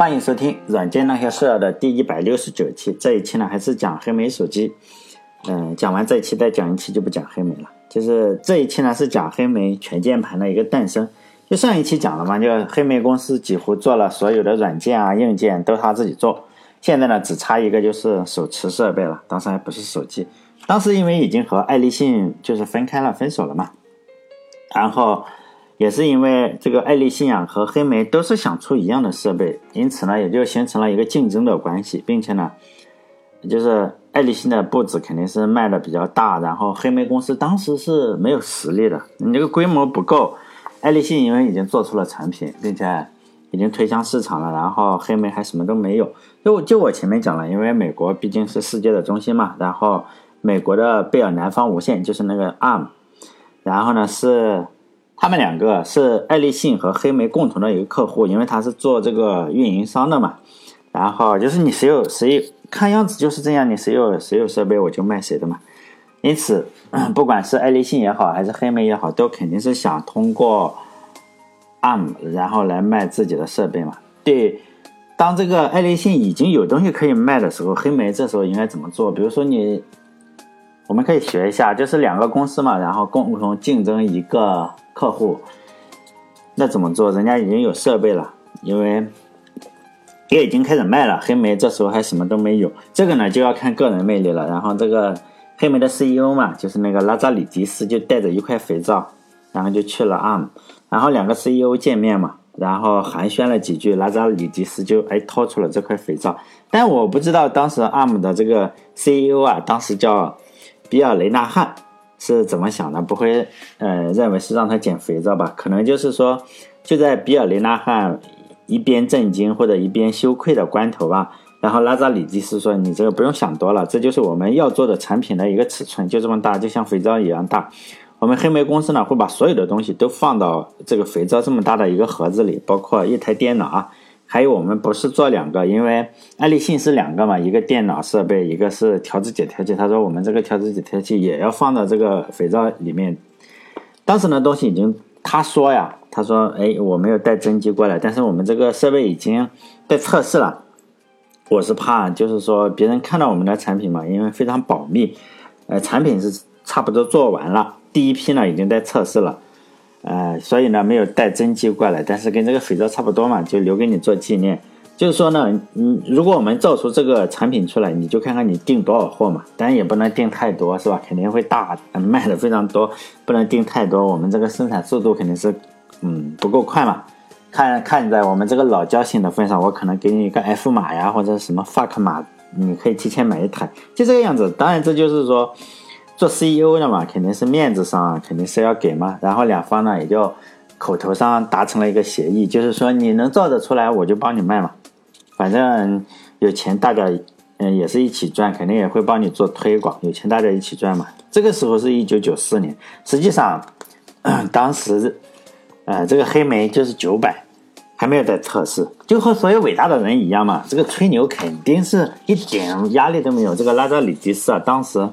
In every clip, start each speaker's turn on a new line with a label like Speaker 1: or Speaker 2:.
Speaker 1: 欢迎收听《软件那些事儿》的第一百六十九期。这一期呢，还是讲黑莓手机。嗯，讲完这一期再讲一期就不讲黑莓了。就是这一期呢，是讲黑莓全键盘的一个诞生。就上一期讲了嘛，就黑莓公司几乎做了所有的软件啊、硬件都他自己做。现在呢，只差一个就是手持设备了。当时还不是手机，当时因为已经和爱立信就是分开了、分手了嘛。然后。也是因为这个爱立信啊和黑莓都是想出一样的设备，因此呢也就形成了一个竞争的关系，并且呢，就是爱立信的步子肯定是迈的比较大，然后黑莓公司当时是没有实力的，你这个规模不够，爱立信因为已经做出了产品，并且已经推向市场了，然后黑莓还什么都没有。就就我前面讲了，因为美国毕竟是世界的中心嘛，然后美国的贝尔南方无线就是那个 ARM，然后呢是。他们两个是爱立信和黑莓共同的一个客户，因为他是做这个运营商的嘛。然后就是你谁有谁看样子就是这样，你谁有谁有设备我就卖谁的嘛。因此，不管是爱立信也好，还是黑莓也好，都肯定是想通过 ARM 然后来卖自己的设备嘛。对，当这个爱立信已经有东西可以卖的时候，黑莓这时候应该怎么做？比如说你。我们可以学一下，就是两个公司嘛，然后共同竞争一个客户，那怎么做？人家已经有设备了，因为也已经开始卖了。黑莓这时候还什么都没有，这个呢就要看个人魅力了。然后这个黑莓的 CEO 嘛，就是那个拉扎里迪斯，就带着一块肥皂，然后就去了 ARM，然后两个 CEO 见面嘛，然后寒暄了几句，拉扎里迪斯就哎掏出了这块肥皂，但我不知道当时 ARM 的这个 CEO 啊，当时叫。比尔雷纳汉是怎么想的？不会，呃，认为是让他捡肥皂吧？可能就是说，就在比尔雷纳汉一边震惊或者一边羞愧的关头吧。然后拉扎里基斯说：“你这个不用想多了，这就是我们要做的产品的一个尺寸，就这么大，就像肥皂一样大。我们黑莓公司呢，会把所有的东西都放到这个肥皂这么大的一个盒子里，包括一台电脑啊。”还有我们不是做两个，因为爱立信是两个嘛，一个电脑设备，一个是调制解调器。他说我们这个调制解调器也要放到这个肥皂里面。当时呢东西已经，他说呀，他说，哎，我没有带真机过来，但是我们这个设备已经在测试了。我是怕就是说别人看到我们的产品嘛，因为非常保密。呃，产品是差不多做完了，第一批呢已经在测试了。呃，所以呢，没有带真机过来，但是跟这个肥皂差不多嘛，就留给你做纪念。就是说呢，嗯，如果我们造出这个产品出来，你就看看你订多少货嘛，当然也不能订太多，是吧？肯定会大卖的非常多，不能订太多，我们这个生产速度肯定是，嗯，不够快嘛。看看在我们这个老交情的份上，我可能给你一个 F 码呀，或者什么 fuck 码，你可以提前买一台，就这个样子。当然，这就是说。做 CEO 的嘛，肯定是面子上肯定是要给嘛，然后两方呢也就口头上达成了一个协议，就是说你能造得出来，我就帮你卖嘛，反正有钱大家嗯也是一起赚，肯定也会帮你做推广，有钱大家一起赚嘛。这个时候是一九九四年，实际上 当时呃这个黑莓就是九百，还没有在测试，就和所有伟大的人一样嘛，这个吹牛肯定是一点压力都没有。这个拉扎里迪斯啊，当时。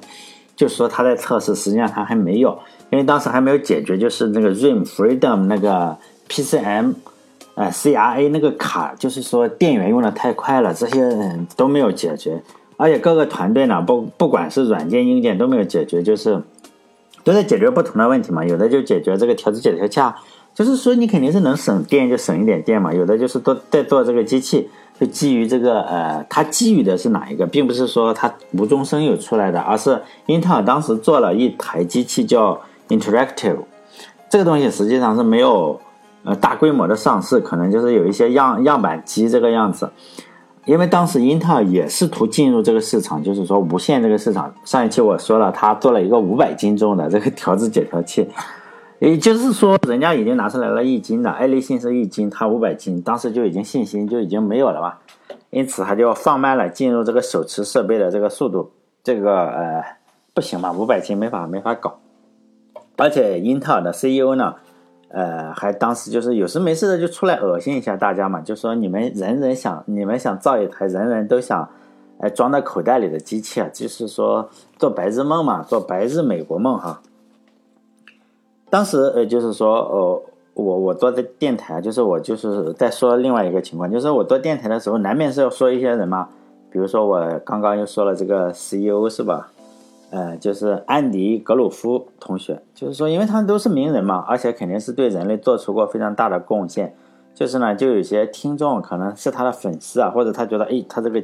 Speaker 1: 就是说他在测试，实际上他还没有，因为当时还没有解决，就是那个 Rim Freedom 那个 PCM，呃 CRA 那个卡，就是说电源用的太快了，这些都没有解决，而且各个团队呢，不不管是软件硬件都没有解决，就是都在解决不同的问题嘛，有的就解决这个调制解调器，就是说你肯定是能省电就省一点电嘛，有的就是都在做这个机器。就基于这个，呃，它基于的是哪一个，并不是说它无中生有出来的，而是英特尔当时做了一台机器叫 Interactive，这个东西实际上是没有，呃，大规模的上市，可能就是有一些样样板机这个样子。因为当时英特尔也试图进入这个市场，就是说无线这个市场。上一期我说了，他做了一个五百斤重的这个调制解调器。也就是说，人家已经拿出来了一斤的，爱立信是一斤，他五百斤，当时就已经信心就已经没有了吧，因此他就放慢了进入这个手持设备的这个速度，这个呃不行嘛，五百斤没法没法搞，而且英特尔的 CEO 呢，呃还当时就是有事没事的就出来恶心一下大家嘛，就说你们人人想你们想造一台人人都想哎装在口袋里的机器啊，就是说做白日梦嘛，做白日美国梦哈。当时呃，就是说，呃，我我做的电台，就是我就是在说另外一个情况，就是我做电台的时候，难免是要说一些人嘛。比如说我刚刚又说了这个 CEO 是吧？呃，就是安迪格鲁夫同学，就是说，因为他们都是名人嘛，而且肯定是对人类做出过非常大的贡献。就是呢，就有些听众可能是他的粉丝啊，或者他觉得，哎，他这个，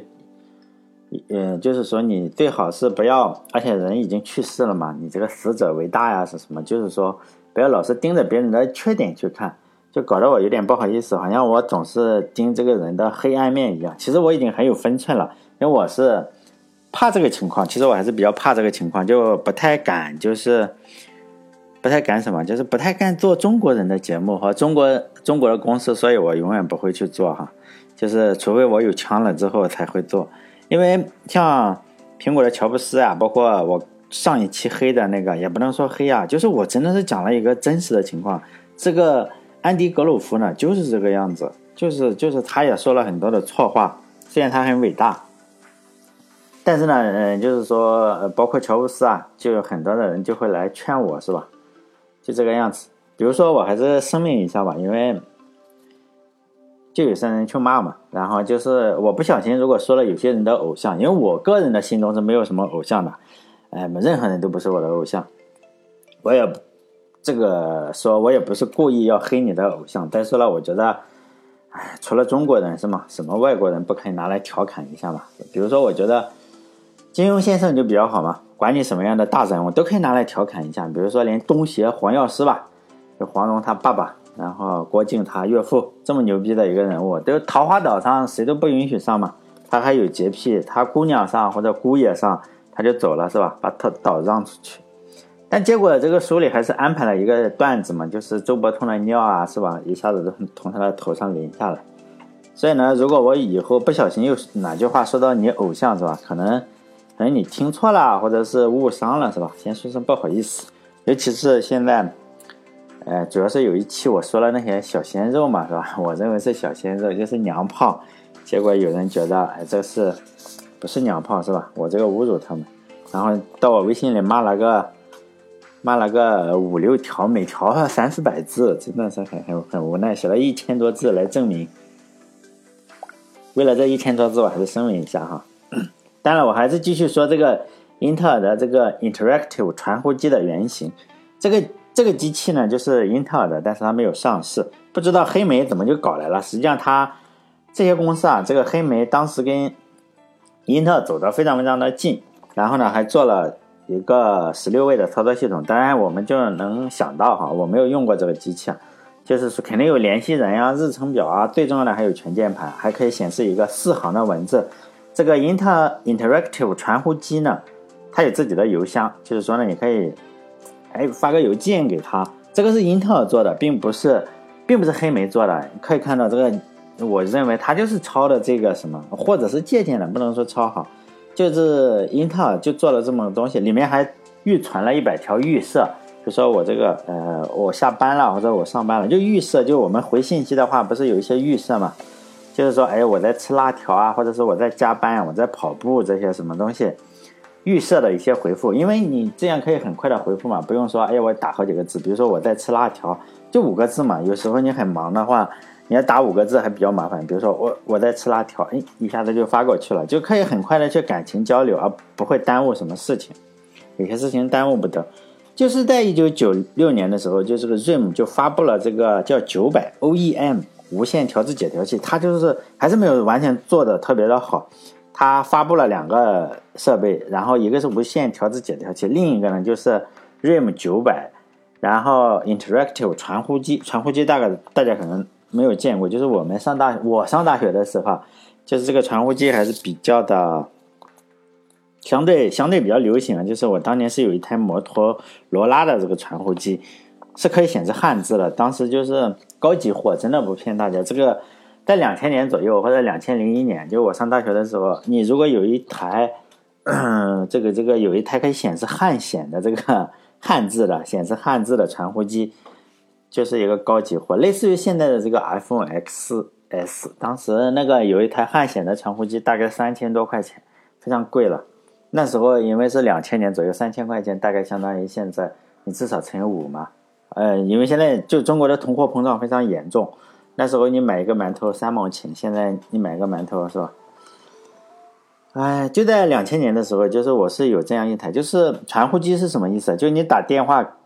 Speaker 1: 嗯，就是说你最好是不要，而且人已经去世了嘛，你这个死者为大呀，是什么？就是说。不要老是盯着别人的缺点去看，就搞得我有点不好意思，好像我总是盯这个人的黑暗面一样。其实我已经很有分寸了，因为我是怕这个情况。其实我还是比较怕这个情况，就不太敢，就是不太敢什么，就是不太敢做中国人的节目和中国中国的公司，所以我永远不会去做哈。就是除非我有枪了之后才会做，因为像苹果的乔布斯啊，包括我。上一期黑的那个也不能说黑啊，就是我真的是讲了一个真实的情况。这个安迪格鲁夫呢，就是这个样子，就是就是他也说了很多的错话。虽然他很伟大，但是呢，嗯，就是说，包括乔布斯啊，就有很多的人就会来劝我，是吧？就这个样子。比如说，我还是声明一下吧，因为就有些人去骂嘛。然后就是我不小心如果说了有些人的偶像，因为我个人的心中是没有什么偶像的。哎，任何人都不是我的偶像，我也这个说，我也不是故意要黑你的偶像。但是呢，我觉得，哎，除了中国人是吗？什么外国人不可以拿来调侃一下嘛？比如说，我觉得金庸先生就比较好嘛，管你什么样的大人物都可以拿来调侃一下。比如说，连东邪黄药师吧，就黄蓉他爸爸，然后郭靖他岳父，这么牛逼的一个人物，都桃花岛上谁都不允许上嘛。他还有洁癖，他姑娘上或者姑爷上。他就走了是吧？把他岛让出去，但结果这个书里还是安排了一个段子嘛，就是周伯通的尿啊是吧？一下子都从他的头上淋下来。所以呢，如果我以后不小心又哪句话说到你偶像是吧？可能可能你听错了，或者是误伤了是吧？先说声不好意思。尤其是现在，呃，主要是有一期我说了那些小鲜肉嘛是吧？我认为是小鲜肉，就是娘炮，结果有人觉得哎这是。不是娘炮是吧？我这个侮辱他们，然后到我微信里骂了个骂了个五六条，每条三四百字，真的是很很很无奈，写了一千多字来证明。为了这一千多字，我还是声明一下哈。当然，我还是继续说这个英特尔的这个 Interactive 传呼机的原型。这个这个机器呢，就是英特尔的，但是它没有上市，不知道黑莓怎么就搞来了。实际上，它这些公司啊，这个黑莓当时跟英特尔走得非常非常的近，然后呢，还做了一个十六位的操作系统。当然，我们就能想到哈，我没有用过这个机器啊，就是说肯定有联系人呀、日程表啊，最重要的还有全键盘，还可以显示一个四行的文字。这个英特尔 Interactive 传呼机呢，它有自己的邮箱，就是说呢，你可以哎发个邮件给他。这个是英特尔做的，并不是，并不是黑莓做的。可以看到这个。我认为他就是抄的这个什么，或者是借鉴的，不能说抄好，就是英特尔就做了这么个东西，里面还预传了一百条预设，就说我这个呃我下班了或者我上班了，就预设，就我们回信息的话，不是有一些预设嘛，就是说哎我在吃辣条啊，或者是我在加班，我在跑步这些什么东西，预设的一些回复，因为你这样可以很快的回复嘛，不用说哎我打好几个字，比如说我在吃辣条，就五个字嘛，有时候你很忙的话。你要打五个字还比较麻烦，比如说我我在吃辣条，哎，一下子就发过去了，就可以很快的去感情交流，而不会耽误什么事情。有些事情耽误不得。就是在一九九六年的时候，就这个 RIM 就发布了这个叫九百 OEM 无线调制解调器，它就是还是没有完全做的特别的好。它发布了两个设备，然后一个是无线调制解调器，另一个呢就是 RIM 九百，然后 Interactive 传呼机，传呼机大概大家可能。没有见过，就是我们上大我上大学的时候，就是这个传呼机还是比较的，相对相对比较流行啊。就是我当年是有一台摩托罗拉的这个传呼机，是可以显示汉字的。当时就是高级货，真的不骗大家。这个在两千年左右或者两千零一年，就我上大学的时候，你如果有一台，这个这个有一台可以显示汉显的这个汉字的显示汉字的传呼机。就是一个高级货，类似于现在的这个 iPhone XS，当时那个有一台汉显的传呼机，大概三千多块钱，非常贵了。那时候因为是两千年左右，三千块钱大概相当于现在你至少乘以五嘛，呃，因为现在就中国的通货膨胀非常严重，那时候你买一个馒头三毛钱，现在你买个馒头是吧？哎，就在两千年的时候，就是我是有这样一台，就是传呼机是什么意思？就你打电话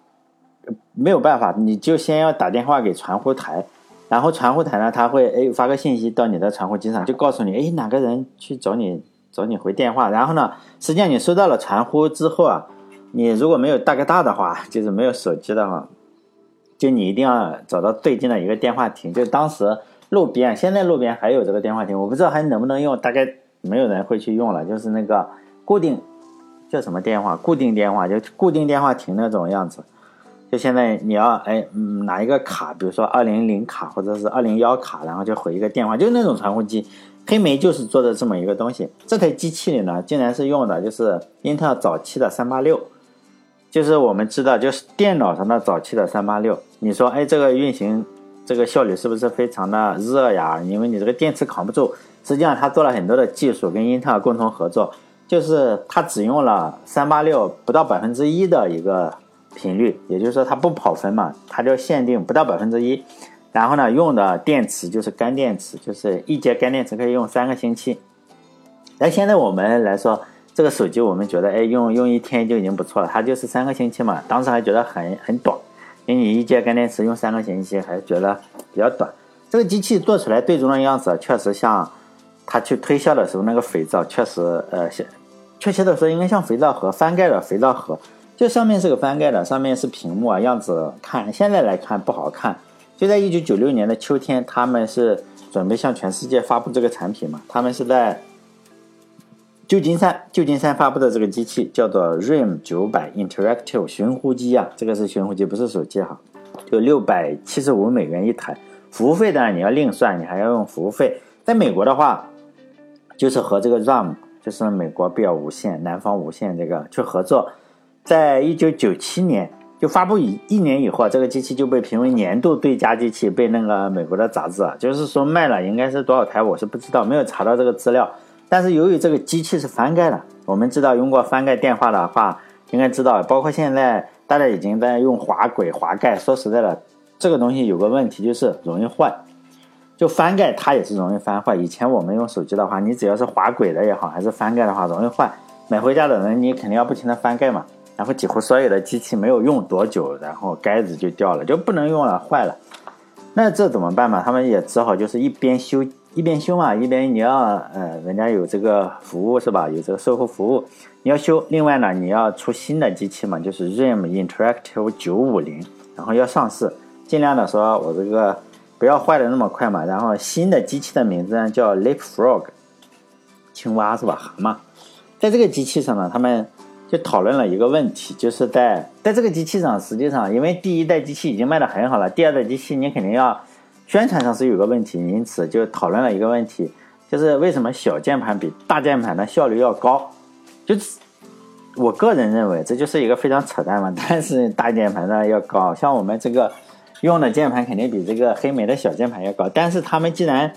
Speaker 1: 没有办法，你就先要打电话给传呼台，然后传呼台呢，他会哎发个信息到你的传呼机上，就告诉你哎哪个人去找你找你回电话，然后呢，实际上你收到了传呼之后啊，你如果没有大哥大的话，就是没有手机的话，就你一定要找到最近的一个电话亭，就当时路边，现在路边还有这个电话亭，我不知道还能不能用，大概。没有人会去用了，就是那个固定叫什么电话，固定电话就固定电话亭那种样子。就现在你要哎拿一个卡，比如说二零零卡或者是二零幺卡，然后就回一个电话，就那种传呼机。黑莓就是做的这么一个东西。这台机器里呢，竟然是用的就是英特尔早期的三八六，就是我们知道就是电脑上的早期的三八六。你说哎这个运行这个效率是不是非常的热呀？因为你这个电池扛不住。实际上，他做了很多的技术，跟英特尔共同合作，就是他只用了三八六不到百分之一的一个频率，也就是说，它不跑分嘛，它就限定不到百分之一。然后呢，用的电池就是干电池，就是一节干电池可以用三个星期。但现在我们来说，这个手机我们觉得，哎，用用一天就已经不错了，它就是三个星期嘛。当时还觉得很很短，因为你一节干电池用三个星期，还觉得比较短。这个机器做出来最终的样子，确实像。他去推销的时候，那个肥皂确实，呃，像确切的说，应该像肥皂盒翻盖的肥皂盒，就上面是个翻盖的，上面是屏幕啊，样子看现在来看不好看。就在一九九六年的秋天，他们是准备向全世界发布这个产品嘛？他们是在旧金山，旧金山发布的这个机器叫做 RAM 九百 Interactive 寻呼机啊，这个是寻呼机，不是手机哈，就六百七十五美元一台，服务费当然你要另算，你还要用服务费。在美国的话。就是和这个 RAM，就是美国比尔无线、南方无线这个去合作，在一九九七年就发布一一年以后，这个机器就被评为年度最佳机器，被那个美国的杂志啊，就是说卖了应该是多少台，我是不知道，没有查到这个资料。但是由于这个机器是翻盖的，我们知道用过翻盖电话的话，应该知道，包括现在大家已经在用滑轨滑盖。说实在的，这个东西有个问题就是容易坏。就翻盖它也是容易翻坏。以前我们用手机的话，你只要是滑轨的也好，还是翻盖的话，容易坏。买回家的人你肯定要不停的翻盖嘛。然后几乎所有的机器没有用多久，然后盖子就掉了，就不能用了，坏了。那这怎么办嘛？他们也只好就是一边修一边修嘛，一边你要呃，人家有这个服务是吧？有这个售后服务，你要修。另外呢，你要出新的机器嘛，就是 RIM Interactive 九五零，然后要上市，尽量的说我这个。不要坏的那么快嘛。然后新的机器的名字呢叫 Leapfrog，青蛙是吧？蛤蟆。在这个机器上呢，他们就讨论了一个问题，就是在在这个机器上，实际上因为第一代机器已经卖的很好了，第二代机器你肯定要宣传上是有个问题，因此就讨论了一个问题，就是为什么小键盘比大键盘的效率要高？就是我个人认为这就是一个非常扯淡嘛。但是大键盘呢要高，像我们这个。用的键盘肯定比这个黑莓的小键盘要高，但是他们既然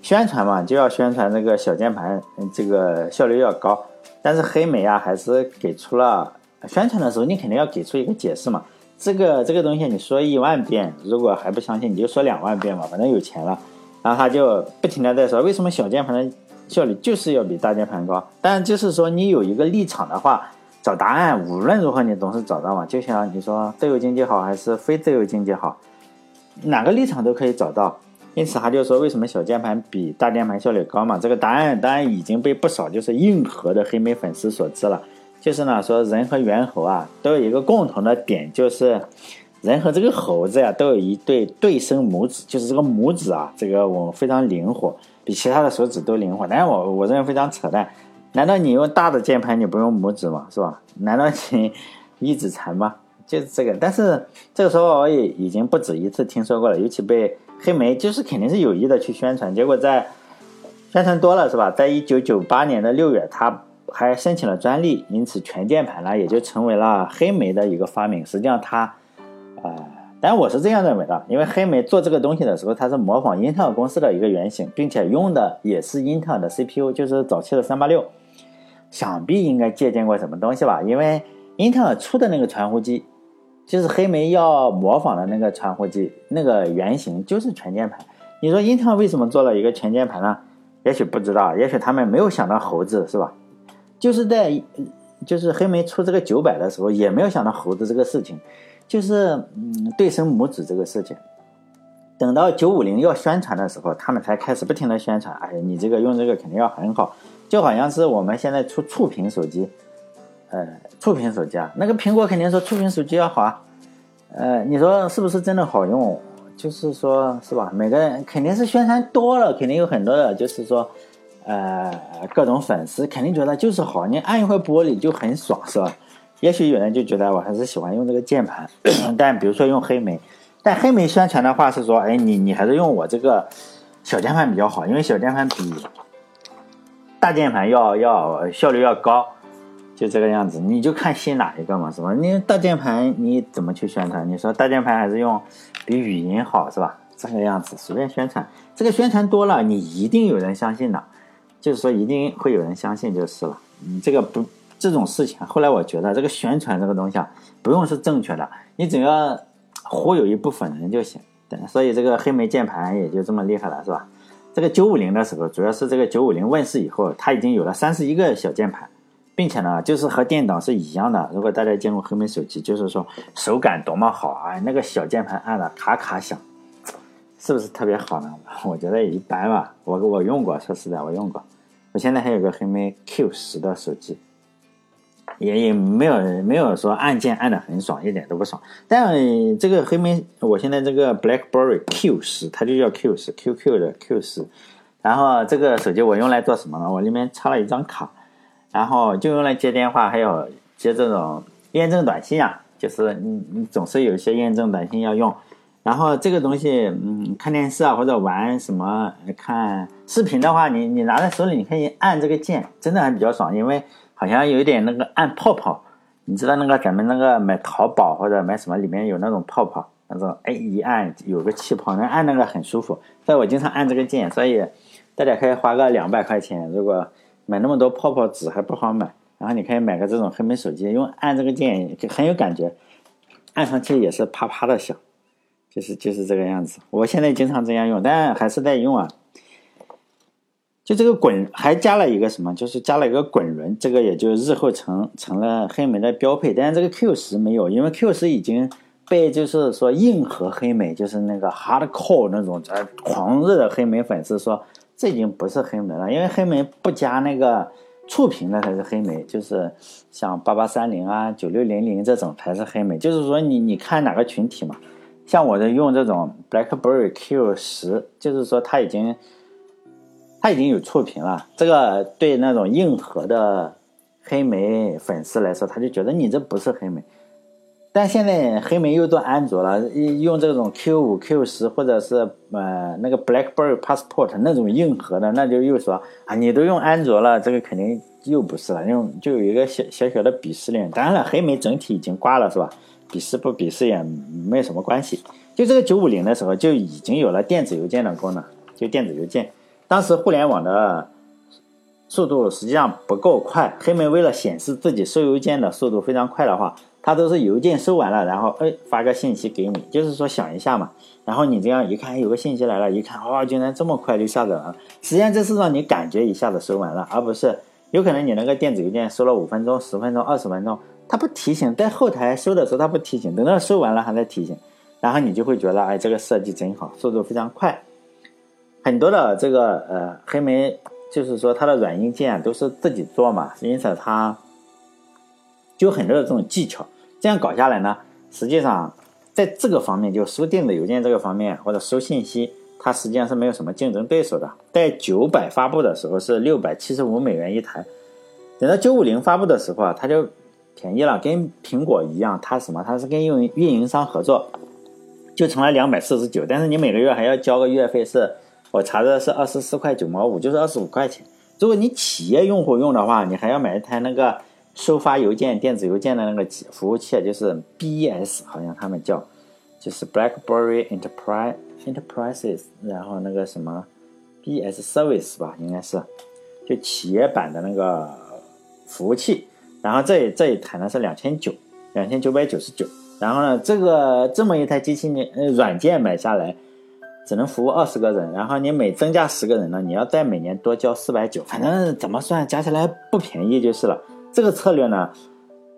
Speaker 1: 宣传嘛，就要宣传这个小键盘，这个效率要高。但是黑莓啊，还是给出了宣传的时候，你肯定要给出一个解释嘛。这个这个东西你说一万遍，如果还不相信，你就说两万遍嘛，反正有钱了。然后他就不停的在说，为什么小键盘的效率就是要比大键盘高？但就是说你有一个立场的话。找答案，无论如何你总是找到嘛。就像你说自由经济好还是非自由经济好，哪个立场都可以找到。因此他就说，为什么小键盘比大键盘效率高嘛？这个答案当然已经被不少就是硬核的黑莓粉丝所知了。就是呢，说人和猿猴啊都有一个共同的点，就是人和这个猴子呀都有一对对生拇指，就是这个拇指啊，这个我非常灵活，比其他的手指都灵活。但是我我认为非常扯淡。难道你用大的键盘你不用拇指吗？是吧？难道你一指禅吗？就是这个。但是这个时候我也已经不止一次听说过了，尤其被黑莓就是肯定是有意的去宣传，结果在宣传多了是吧？在一九九八年的六月，他还申请了专利，因此全键盘呢也就成为了黑莓的一个发明。实际上它，呃，但我是这样认为的，因为黑莓做这个东西的时候，它是模仿英特尔公司的一个原型，并且用的也是英特尔的 CPU，就是早期的三八六。想必应该借鉴过什么东西吧？因为英特尔出的那个传呼机，就是黑莓要模仿的那个传呼机那个原型就是全键盘。你说英特尔为什么做了一个全键盘呢？也许不知道，也许他们没有想到猴子是吧？就是在就是黑莓出这个九百的时候，也没有想到猴子这个事情，就是嗯对生拇指这个事情。等到九五零要宣传的时候，他们才开始不停的宣传。哎，你这个用这个肯定要很好，就好像是我们现在出触屏手机，呃，触屏手机啊，那个苹果肯定说触屏手机要好啊，呃，你说是不是真的好用？就是说，是吧？每个人肯定是宣传多了，肯定有很多的，就是说，呃，各种粉丝肯定觉得就是好，你按一块玻璃就很爽，是吧？也许有人就觉得我还是喜欢用这个键盘，但比如说用黑莓，但黑莓宣传的话是说，哎，你你还是用我这个小键盘比较好，因为小键盘比大键盘要要效率要高。就这个样子，你就看信哪一个嘛，是吧？你大键盘你怎么去宣传？你说大键盘还是用比语音好，是吧？这个样子随便宣传，这个宣传多了，你一定有人相信的，就是说一定会有人相信就是了。你这个不这种事情，后来我觉得这个宣传这个东西啊，不用是正确的，你只要忽悠一部分人就行。对，所以这个黑莓键盘也就这么厉害了，是吧？这个九五零的时候，主要是这个九五零问世以后，它已经有了三十一个小键盘。并且呢，就是和电脑是一样的。如果大家见过黑莓手机，就是说手感多么好啊！那个小键盘按的咔咔响，是不是特别好呢？我觉得一般吧。我我用过，说实在，我用过。我现在还有个黑莓 Q 十的手机，也也没有没有说按键按的很爽，一点都不爽。但这个黑莓，我现在这个 BlackBerry Q 十，它就叫 Q 十，QQ 的 Q 十。然后这个手机我用来做什么呢？我里面插了一张卡。然后就用来接电话，还有接这种验证短信啊，就是你你总是有一些验证短信要用。然后这个东西，嗯，看电视啊或者玩什么看视频的话，你你拿在手里，你可以按这个键，真的还比较爽，因为好像有一点那个按泡泡。你知道那个咱们那个买淘宝或者买什么里面有那种泡泡，那种哎一按有个气泡，那按那个很舒服。所以我经常按这个键，所以大家可以花个两百块钱，如果。买那么多泡泡纸还不好买，然后你可以买个这种黑莓手机，用按这个键就很有感觉，按上去也是啪啪的响，就是就是这个样子。我现在经常这样用，但还是在用啊。就这个滚还加了一个什么，就是加了一个滚轮，这个也就日后成成了黑莓的标配。但是这个 Q 十没有，因为 Q 十已经被就是说硬核黑莓，就是那个 hardcore 那种狂热的黑莓粉丝说。这已经不是黑莓了，因为黑莓不加那个触屏的才是黑莓，就是像八八三零啊、九六零零这种才是黑莓。就是说你你看哪个群体嘛，像我的用这种 BlackBerry Q 十，就是说它已经它已经有触屏了，这个对那种硬核的黑莓粉丝来说，他就觉得你这不是黑莓。但现在黑莓又做安卓了，用这种 Q 五、Q 十或者是呃那个 BlackBerry Passport 那种硬核的，那就又说啊，你都用安卓了，这个肯定又不是了，用就有一个小小小的鄙视链。当然了，黑莓整体已经挂了，是吧？鄙视不鄙视也没有什么关系。就这个九五零的时候就已经有了电子邮件的功能，就电子邮件。当时互联网的速度实际上不够快，黑莓为了显示自己收邮件的速度非常快的话。它都是邮件收完了，然后哎发个信息给你，就是说想一下嘛。然后你这样一看，有个信息来了，一看哇，竟然这么快就下载了。实际上这是让你感觉一下子收完了，而不是有可能你那个电子邮件收了五分钟、十分钟、二十分钟，它不提醒，在后台收的时候它不提醒，等到收完了还在提醒，然后你就会觉得哎这个设计真好，速度非常快。很多的这个呃黑莓就是说它的软硬件都是自己做嘛，因此它。就很多的这种技巧，这样搞下来呢，实际上在这个方面，就收电子邮件这个方面或者收信息，它实际上是没有什么竞争对手的。在九百发布的时候是六百七十五美元一台，等到九五零发布的时候啊，它就便宜了，跟苹果一样，它什么？它是跟运运营商合作，就成了两百四十九，但是你每个月还要交个月费，是我查的是二十四块九毛五，就是二十五块钱。如果你企业用户用的话，你还要买一台那个。收发邮件、电子邮件的那个服务器就是 BES，好像他们叫，就是 BlackBerry Enterprise Enterprises，然后那个什么 B S Service 吧，应该是，就企业版的那个服务器。然后这这一台呢是两千九，两千九百九十九，然后呢，这个这么一台机器，你呃软件买下来只能服务二十个人，然后你每增加十个人呢，你要再每年多交四百九，反正怎么算加起来不便宜就是了。这个策略呢，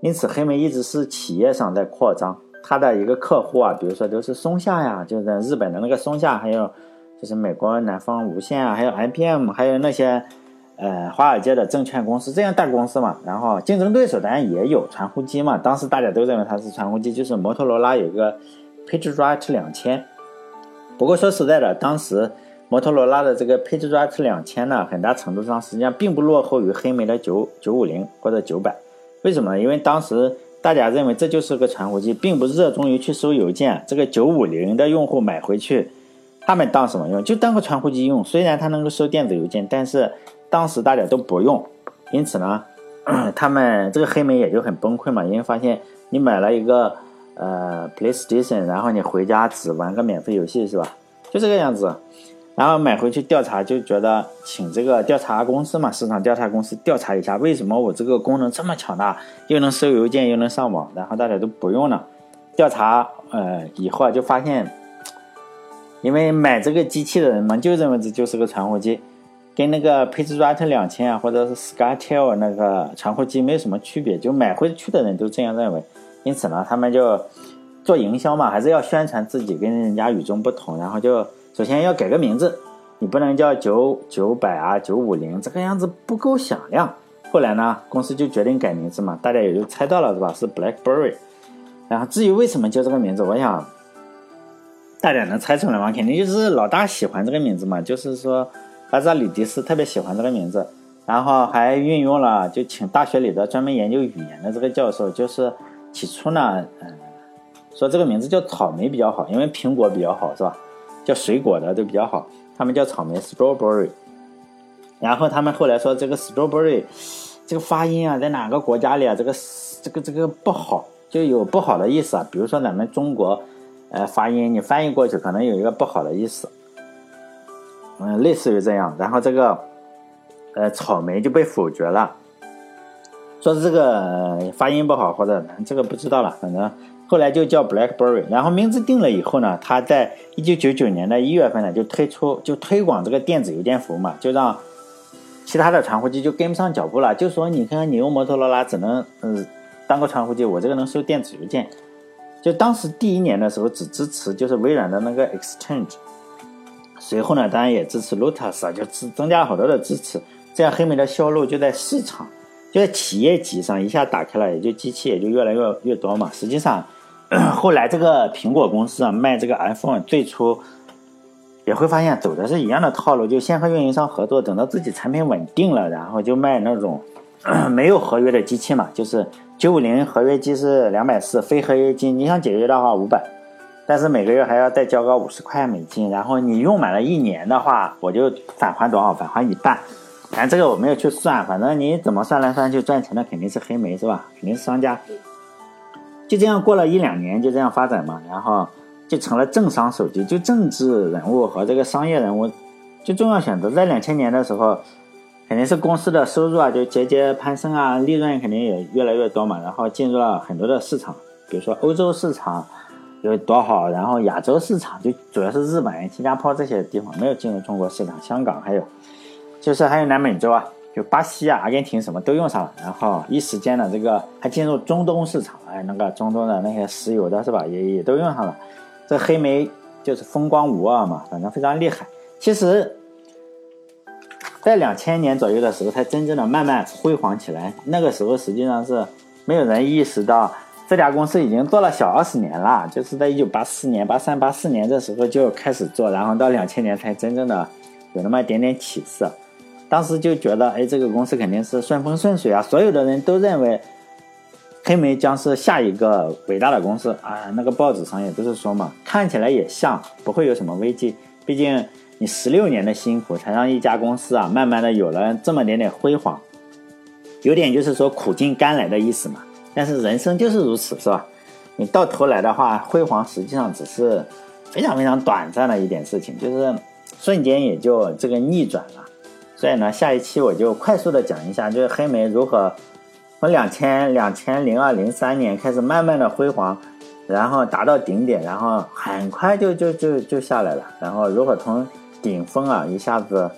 Speaker 1: 因此黑莓一直是企业上在扩张，它的一个客户啊，比如说都是松下呀，就是日本的那个松下，还有就是美国南方无线啊，还有 IBM，还有那些。呃，华尔街的证券公司这样大公司嘛，然后竞争对手当然也有传呼机嘛。当时大家都认为它是传呼机，就是摩托罗拉有个 PageRite 两千。不过说实在的，当时摩托罗拉的这个 PageRite 两千呢，很大程度上实际上并不落后于黑莓的九九五零或者九百。为什么呢？因为当时大家认为这就是个传呼机，并不热衷于去收邮件。这个九五零的用户买回去，他们当什么用？就当个传呼机用。虽然它能够收电子邮件，但是当时大家都不用，因此呢，他们这个黑莓也就很崩溃嘛，因为发现你买了一个呃 PlayStation，然后你回家只玩个免费游戏是吧？就这个样子，然后买回去调查，就觉得请这个调查公司嘛，市场调查公司调查一下，为什么我这个功能这么强大，又能收邮件又能上网，然后大家都不用了。调查呃以后啊就发现，因为买这个机器的人嘛，就认为这就是个传呼机。跟那个 PageRite 两千啊，或者是 SkyTel 那个传呼机没有什么区别，就买回去的人都这样认为。因此呢，他们就做营销嘛，还是要宣传自己跟人家与众不同。然后就首先要改个名字，你不能叫九九百啊、九五零，这个样子不够响亮。后来呢，公司就决定改名字嘛，大家也就猜到了是吧？是 BlackBerry。然后至于为什么叫这个名字，我想大家能猜出来吗？肯定就是老大喜欢这个名字嘛，就是说。巴扎里迪斯特别喜欢这个名字，然后还运用了，就请大学里的专门研究语言的这个教授，就是起初呢，嗯，说这个名字叫草莓比较好，因为苹果比较好，是吧？叫水果的都比较好，他们叫草莓 （strawberry）。然后他们后来说这个 strawberry 这个发音啊，在哪个国家里啊，这个这个这个不好，就有不好的意思啊。比如说咱们中国，呃，发音你翻译过去可能有一个不好的意思。嗯，类似于这样，然后这个，呃，草莓就被否决了，说是这个发音不好或者这个不知道了，反正后来就叫 BlackBerry。然后名字定了以后呢，他在一九九九年的一月份呢就推出就推广这个电子邮件服务嘛，就让其他的传呼机就跟不上脚步了，就说你看看你用摩托罗拉只能嗯当个传呼机，我这个能收电子邮件。就当时第一年的时候只支持就是微软的那个 Exchange。随后呢，当然也支持 Lotus 啊，就增增加了好多的支持，这样黑莓的销路就在市场，就在企业级上一下打开了，也就机器也就越来越越多嘛。实际上，后来这个苹果公司啊卖这个 iPhone，最初也会发现走的是一样的套路，就先和运营商合作，等到自己产品稳定了，然后就卖那种 没有合约的机器嘛，就是九五零合约机是两百四，非合约机你想解约的话五百。但是每个月还要再交个五十块美金，然后你用满了一年的话，我就返还多少？返还一半。反正这个我没有去算，反正你怎么算来算去赚钱的肯定是黑莓是吧？肯定是商家。就这样过了一两年，就这样发展嘛，然后就成了政商手机，就政治人物和这个商业人物就重要选择。在两千年的时候，肯定是公司的收入啊就节节攀升啊，利润肯定也越来越多嘛，然后进入了很多的市场，比如说欧洲市场。有多好？然后亚洲市场就主要是日本、新加坡这些地方没有进入中国市场，香港还有，就是还有南美洲啊，就巴西啊、阿根廷什么都用上了。然后一时间呢，这个还进入中东市场，哎，那个中东的那些石油的是吧，也也都用上了。这黑莓就是风光无二嘛，反正非常厉害。其实，在两千年左右的时候才真正的慢慢辉煌起来。那个时候实际上是没有人意识到。这家公司已经做了小二十年了，就是在一九八四年、八三、八四年这时候就开始做，然后到两千年才真正的有那么一点点起色。当时就觉得，哎，这个公司肯定是顺风顺水啊，所有的人都认为黑莓将是下一个伟大的公司啊。那个报纸上也都是说嘛，看起来也像，不会有什么危机。毕竟你十六年的辛苦，才让一家公司啊，慢慢的有了这么点点辉煌，有点就是说苦尽甘来的意思嘛。但是人生就是如此，是吧？你到头来的话，辉煌实际上只是非常非常短暂的一点事情，就是瞬间也就这个逆转了。所以呢，下一期我就快速的讲一下，就是黑莓如何从两千两千零二零三年开始慢慢的辉煌，然后达到顶点，然后很快就就就就下来了。然后如果从顶峰啊一下子，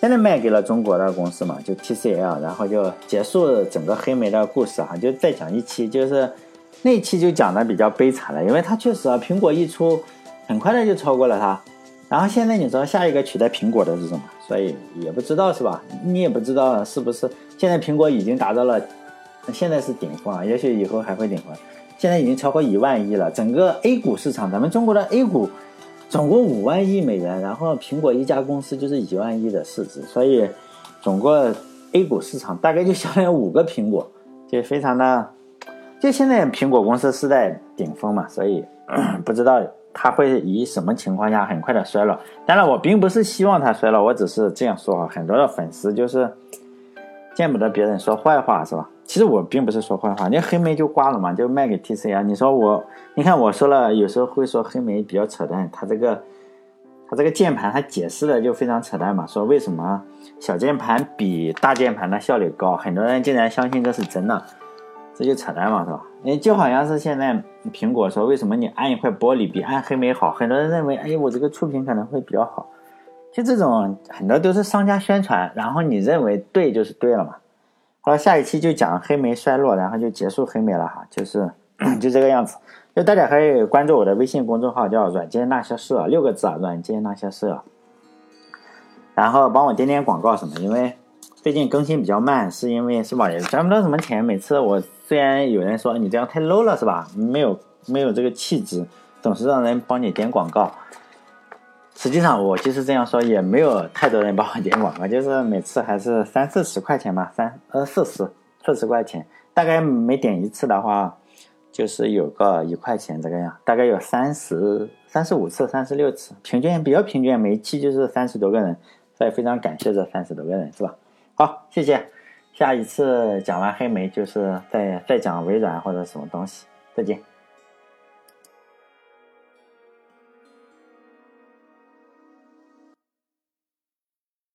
Speaker 1: 现在卖给了中国的公司嘛，就 TCL，然后就结束整个黑莓的故事哈，就再讲一期，就是那期就讲的比较悲惨了，因为它确实啊，苹果一出，很快的就超过了它。然后现在你知道下一个取代苹果的是什么？所以也不知道是吧？你也不知道是不是现在苹果已经达到了，现在是顶峰啊，也许以后还会顶峰。现在已经超过一万亿了，整个 A 股市场，咱们中国的 A 股总共五万亿美元，然后苹果一家公司就是一万亿的市值，所以总共 A 股市场大概就相当于五个苹果，就非常的，就现在苹果公司是在顶峰嘛，所以不知道它会以什么情况下很快的衰落。当然，我并不是希望它衰落，我只是这样说啊，很多的粉丝就是见不得别人说坏话，是吧？其实我并不是说坏话，那黑莓就挂了嘛，就卖给 TCL。你说我，你看我说了，有时候会说黑莓比较扯淡，它这个，它这个键盘它解释的就非常扯淡嘛，说为什么小键盘比大键盘的效率高，很多人竟然相信这是真的，这就扯淡嘛，是吧？哎就好像是现在苹果说为什么你按一块玻璃比按黑莓好，很多人认为，哎，我这个触屏可能会比较好，就这种很多都是商家宣传，然后你认为对就是对了嘛。好了，下一期就讲黑莓衰落，然后就结束黑莓了哈，就是 就这个样子。就大家可以关注我的微信公众号，叫“软件那些事”，六个字啊，“软件那些事”。然后帮我点点广告什么，因为最近更新比较慢，是因为是吧？也赚不到什么钱。每次我虽然有人说你这样太 low 了，是吧？没有没有这个气质，总是让人帮你点广告。实际上，我就是这样说，也没有太多人帮我点广告，就是每次还是三四十块钱吧，三呃四十四十块钱，大概每点一次的话，就是有个一块钱这个样，大概有三十三十五次、三十六次，平均比较平均，每一期就是三十多个人，所以非常感谢这三十多个人，是吧？好，谢谢，下一次讲完黑莓，就是再再讲微软或者什么东西，再见。